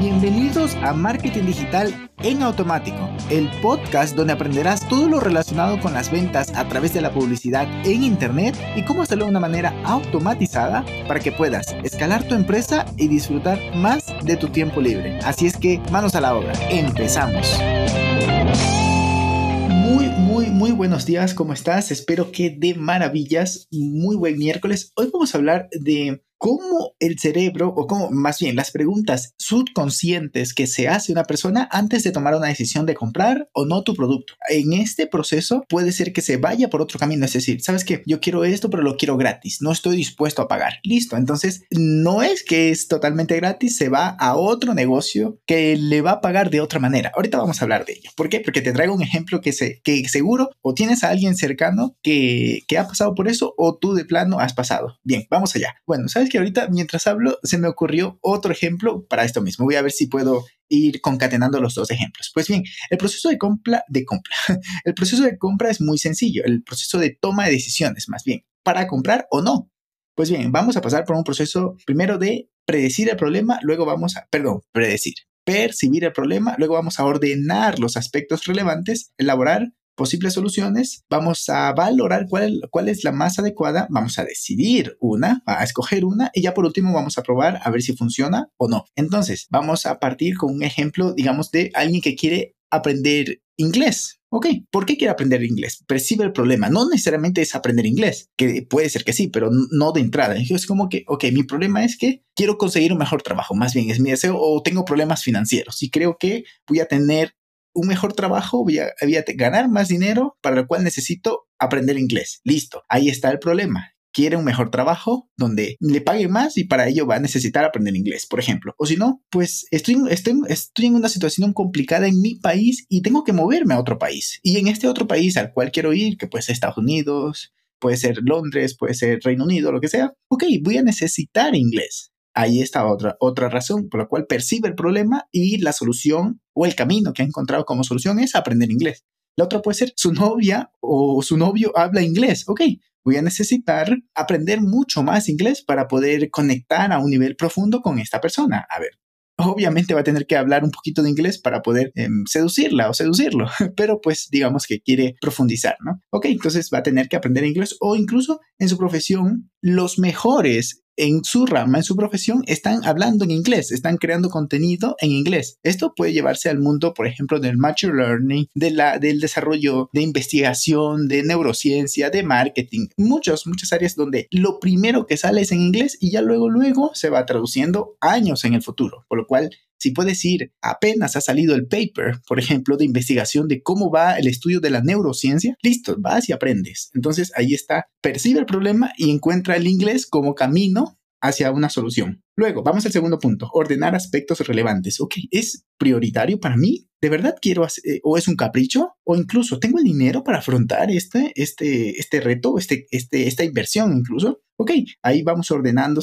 Bienvenidos a Marketing Digital en Automático, el podcast donde aprenderás todo lo relacionado con las ventas a través de la publicidad en Internet y cómo hacerlo de una manera automatizada para que puedas escalar tu empresa y disfrutar más de tu tiempo libre. Así es que manos a la obra, empezamos. Muy, muy, muy buenos días, ¿cómo estás? Espero que de maravillas, muy buen miércoles. Hoy vamos a hablar de cómo el cerebro, o cómo más bien las preguntas subconscientes que se hace una persona antes de tomar una decisión de comprar o no tu producto. En este proceso puede ser que se vaya por otro camino, es decir, sabes que yo quiero esto, pero lo quiero gratis, no estoy dispuesto a pagar. Listo, entonces no es que es totalmente gratis, se va a otro negocio que le va a pagar de otra manera. Ahorita vamos a hablar de ello. ¿Por qué? Porque te traigo un ejemplo que, se, que seguro o tienes a alguien cercano que, que ha pasado por eso o tú de plano has pasado. Bien, vamos allá. Bueno, ¿sabes que ahorita mientras hablo se me ocurrió otro ejemplo para esto mismo. Voy a ver si puedo ir concatenando los dos ejemplos. Pues bien, el proceso de compra, de compra, el proceso de compra es muy sencillo, el proceso de toma de decisiones más bien, para comprar o no. Pues bien, vamos a pasar por un proceso primero de predecir el problema, luego vamos a, perdón, predecir, percibir el problema, luego vamos a ordenar los aspectos relevantes, elaborar posibles soluciones, vamos a valorar cuál, cuál es la más adecuada, vamos a decidir una, a escoger una y ya por último vamos a probar a ver si funciona o no. Entonces, vamos a partir con un ejemplo, digamos, de alguien que quiere aprender inglés. Ok, ¿por qué quiere aprender inglés? Percibe el problema. No necesariamente es aprender inglés, que puede ser que sí, pero no de entrada. Es como que, ok, mi problema es que quiero conseguir un mejor trabajo, más bien es mi deseo o tengo problemas financieros y creo que voy a tener un mejor trabajo, voy a, ganar más dinero, para lo cual necesito aprender inglés. Listo, ahí está el problema quiere un mejor trabajo donde le pague más y para ello va a necesitar aprender inglés, por ejemplo. O si no, pues estoy, estoy, estoy, en una situación complicada en mi país y tengo que moverme a otro país. Y en este otro país al cual quiero ir, que puede ser Estados Unidos, puede ser Londres, puede ser Reino Unido, lo que sea, ok, voy a necesitar inglés ahí está otra, otra razón por la cual percibe el problema y la solución o el camino que ha encontrado como solución es aprender inglés. La otra puede ser su novia o su novio habla inglés. Ok, voy a necesitar aprender mucho más inglés para poder conectar a un nivel profundo con esta persona. A ver, obviamente va a tener que hablar un poquito de inglés para poder em, seducirla o seducirlo, pero pues digamos que quiere profundizar, ¿no? Ok, entonces va a tener que aprender inglés o incluso en su profesión los mejores en su rama, en su profesión, están hablando en inglés, están creando contenido en inglés. Esto puede llevarse al mundo, por ejemplo, del machine learning, de la, del desarrollo de investigación, de neurociencia, de marketing, muchas, muchas áreas donde lo primero que sale es en inglés y ya luego, luego se va traduciendo años en el futuro, por lo cual si puedes ir, apenas ha salido el paper, por ejemplo, de investigación de cómo va el estudio de la neurociencia, listo, vas y aprendes. Entonces ahí está, percibe el problema y encuentra el inglés como camino hacia una solución. Luego, vamos al segundo punto, ordenar aspectos relevantes. Ok, ¿es prioritario para mí? ¿De verdad quiero hacer, eh, o es un capricho? O incluso, ¿tengo el dinero para afrontar este, este, este reto, este, este, esta inversión incluso? Ok, ahí vamos ordenando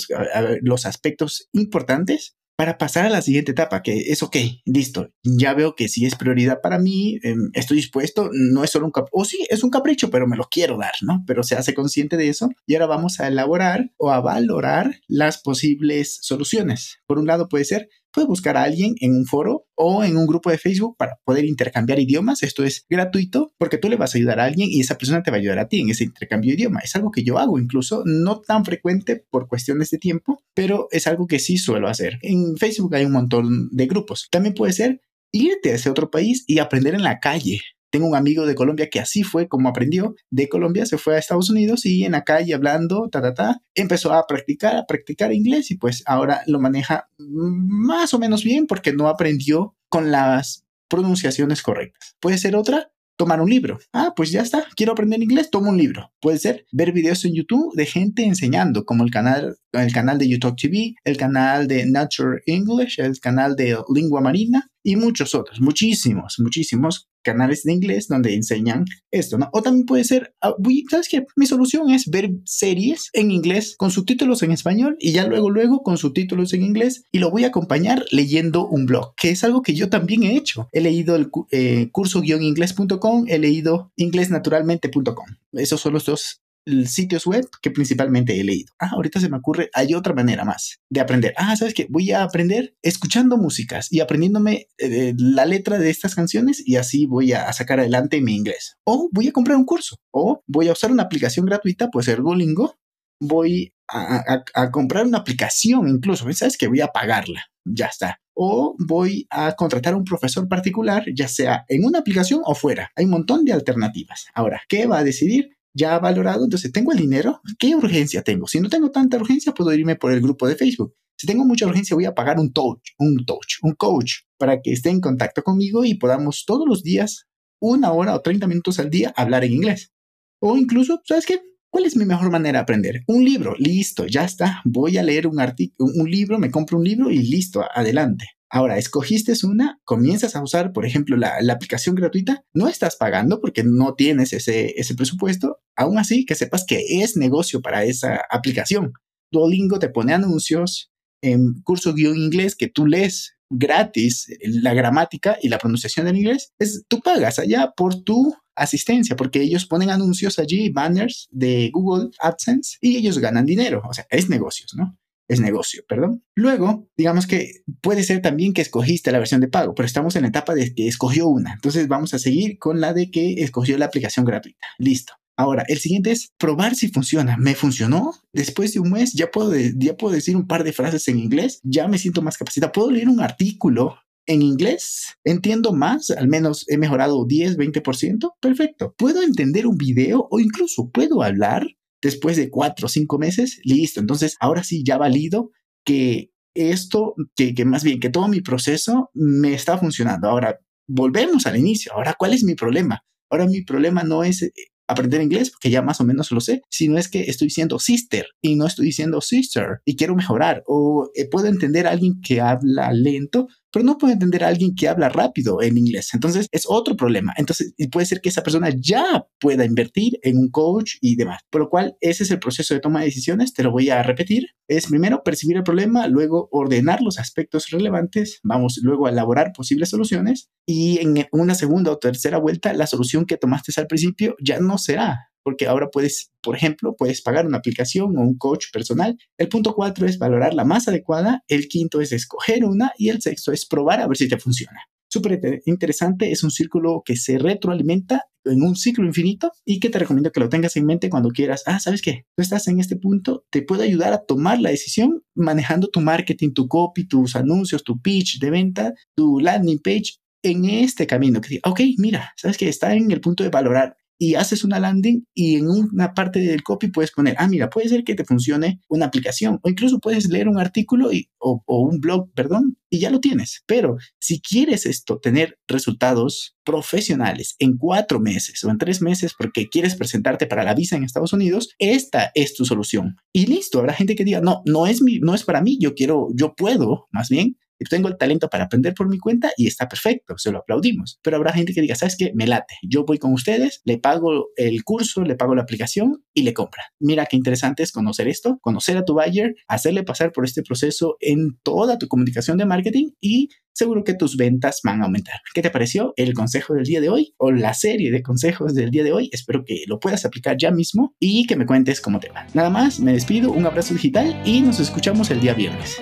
los aspectos importantes para pasar a la siguiente etapa, que es, ok, listo, ya veo que si es prioridad para mí, em, estoy dispuesto, no es solo un capricho, o sí, es un capricho, pero me lo quiero dar, ¿no? Pero se hace consciente de eso y ahora vamos a elaborar o a valorar las posibles soluciones. Por un lado puede ser, puedes buscar a alguien en un foro o en un grupo de Facebook para poder intercambiar idiomas. Esto es gratuito porque tú le vas a ayudar a alguien y esa persona te va a ayudar a ti en ese intercambio de idioma. Es algo que yo hago incluso, no tan frecuente por cuestiones de tiempo, pero es algo que sí suelo hacer. En Facebook hay un montón de grupos. También puede ser irte a ese otro país y aprender en la calle. Tengo un amigo de Colombia que así fue como aprendió. De Colombia se fue a Estados Unidos y en la calle hablando, ta, ta, ta, empezó a practicar, a practicar inglés y pues ahora lo maneja más o menos bien porque no aprendió con las pronunciaciones correctas. Puede ser otra, tomar un libro. Ah, pues ya está, quiero aprender inglés, tomo un libro. Puede ser ver videos en YouTube de gente enseñando, como el canal, el canal de YouTube TV, el canal de Nature English, el canal de Lingua Marina y muchos otros, muchísimos, muchísimos canales de inglés donde enseñan esto, ¿no? O también puede ser, ah, ¿sabes qué? Mi solución es ver series en inglés con subtítulos en español y ya luego, luego con subtítulos en inglés y lo voy a acompañar leyendo un blog, que es algo que yo también he hecho. He leído el eh, curso-inglés.com, he leído inglesnaturalmente.com. Esos son los dos sitios web que principalmente he leído. Ah, ahorita se me ocurre, hay otra manera más de aprender. Ah, ¿sabes qué? Voy a aprender escuchando músicas y aprendiéndome eh, la letra de estas canciones y así voy a sacar adelante mi inglés. O voy a comprar un curso o voy a usar una aplicación gratuita, puede ser Duolingo. Voy a, a comprar una aplicación incluso, ¿sabes que Voy a pagarla, ya está o voy a contratar a un profesor particular, ya sea en una aplicación o fuera. Hay un montón de alternativas. Ahora, ¿qué va a decidir? Ya valorado, entonces tengo el dinero, ¿qué urgencia tengo? Si no tengo tanta urgencia, puedo irme por el grupo de Facebook. Si tengo mucha urgencia, voy a pagar un coach, un coach, un coach para que esté en contacto conmigo y podamos todos los días, una hora o 30 minutos al día, hablar en inglés. O incluso, ¿sabes qué? ¿Cuál es mi mejor manera de aprender? Un libro, listo, ya está. Voy a leer un, un libro, me compro un libro y listo, adelante. Ahora, escogiste una, comienzas a usar, por ejemplo, la, aplicación gratuita, no estás pagando porque no tienes ese, presupuesto, aún así que sepas que es negocio para esa aplicación. Duolingo te pone anuncios en curso guion inglés que tú lees gratis la gramática y la pronunciación del inglés, es, tú pagas allá por tu asistencia, porque ellos ponen anuncios allí, banners de Google AdSense y ellos ganan dinero, o sea, es negocios, ¿no? Es negocio, perdón. Luego, digamos que puede ser también que escogiste la versión de pago, pero estamos en la etapa de que escogió una. Entonces vamos a seguir con la de que escogió la aplicación gratuita. Listo. Ahora, el siguiente es probar si funciona. ¿Me funcionó? Después de un mes ya puedo, ya puedo decir un par de frases en inglés, ya me siento más capacitado. Puedo leer un artículo en inglés, entiendo más, al menos he mejorado 10, 20%, perfecto. Puedo entender un video o incluso puedo hablar después de cuatro o cinco meses, listo. Entonces, ahora sí, ya valido que esto, que, que más bien que todo mi proceso me está funcionando. Ahora, volvemos al inicio. Ahora, ¿cuál es mi problema? Ahora mi problema no es aprender inglés, porque ya más o menos lo sé, sino es que estoy siendo sister y no estoy diciendo sister y quiero mejorar o eh, puedo entender a alguien que habla lento, pero no puedo entender a alguien que habla rápido en inglés. Entonces es otro problema. Entonces puede ser que esa persona ya pueda invertir en un coach y demás. Por lo cual ese es el proceso de toma de decisiones. Te lo voy a repetir. Es primero percibir el problema, luego ordenar los aspectos relevantes, vamos luego a elaborar posibles soluciones y en una segunda o tercera vuelta la solución que tomaste al principio ya no será porque ahora puedes, por ejemplo, puedes pagar una aplicación o un coach personal. El punto cuatro es valorar la más adecuada, el quinto es escoger una y el sexto es probar a ver si te funciona. Súper interesante, es un círculo que se retroalimenta en un ciclo infinito y que te recomiendo que lo tengas en mente cuando quieras, ah, ¿sabes qué? Tú estás en este punto, te puede ayudar a tomar la decisión manejando tu marketing, tu copy, tus anuncios, tu pitch de venta, tu landing page en este camino. Que, ok, mira, ¿sabes qué? Está en el punto de valorar y haces una landing y en una parte del copy puedes poner, ah, mira, puede ser que te funcione una aplicación o incluso puedes leer un artículo y, o, un blog, perdón, y ya lo tienes. Pero si quieres esto, tener resultados profesionales en cuatro meses o en tres meses porque quieres presentarte para la visa en Estados Unidos, esta es tu solución. Y listo, habrá gente que diga, no, no es, mi, no es para mí, yo quiero, yo puedo, más bien, tengo el talento para aprender por mi cuenta y está perfecto, se lo aplaudimos. Pero habrá gente que diga, ¿sabes qué? Me late, yo voy con ustedes, le pago el curso, le pago la aplicación y le compra. Mira qué interesante es conocer esto, conocer a tu buyer, hacerle pasar por este proceso en toda tu comunicación de marketing y seguro que tus ventas van a aumentar. ¿Qué te pareció el consejo del día de hoy o la serie de consejos del día de hoy? Espero que lo puedas aplicar ya mismo y que me cuentes cómo te va. Nada más, me despido, un abrazo digital y nos escuchamos el día viernes.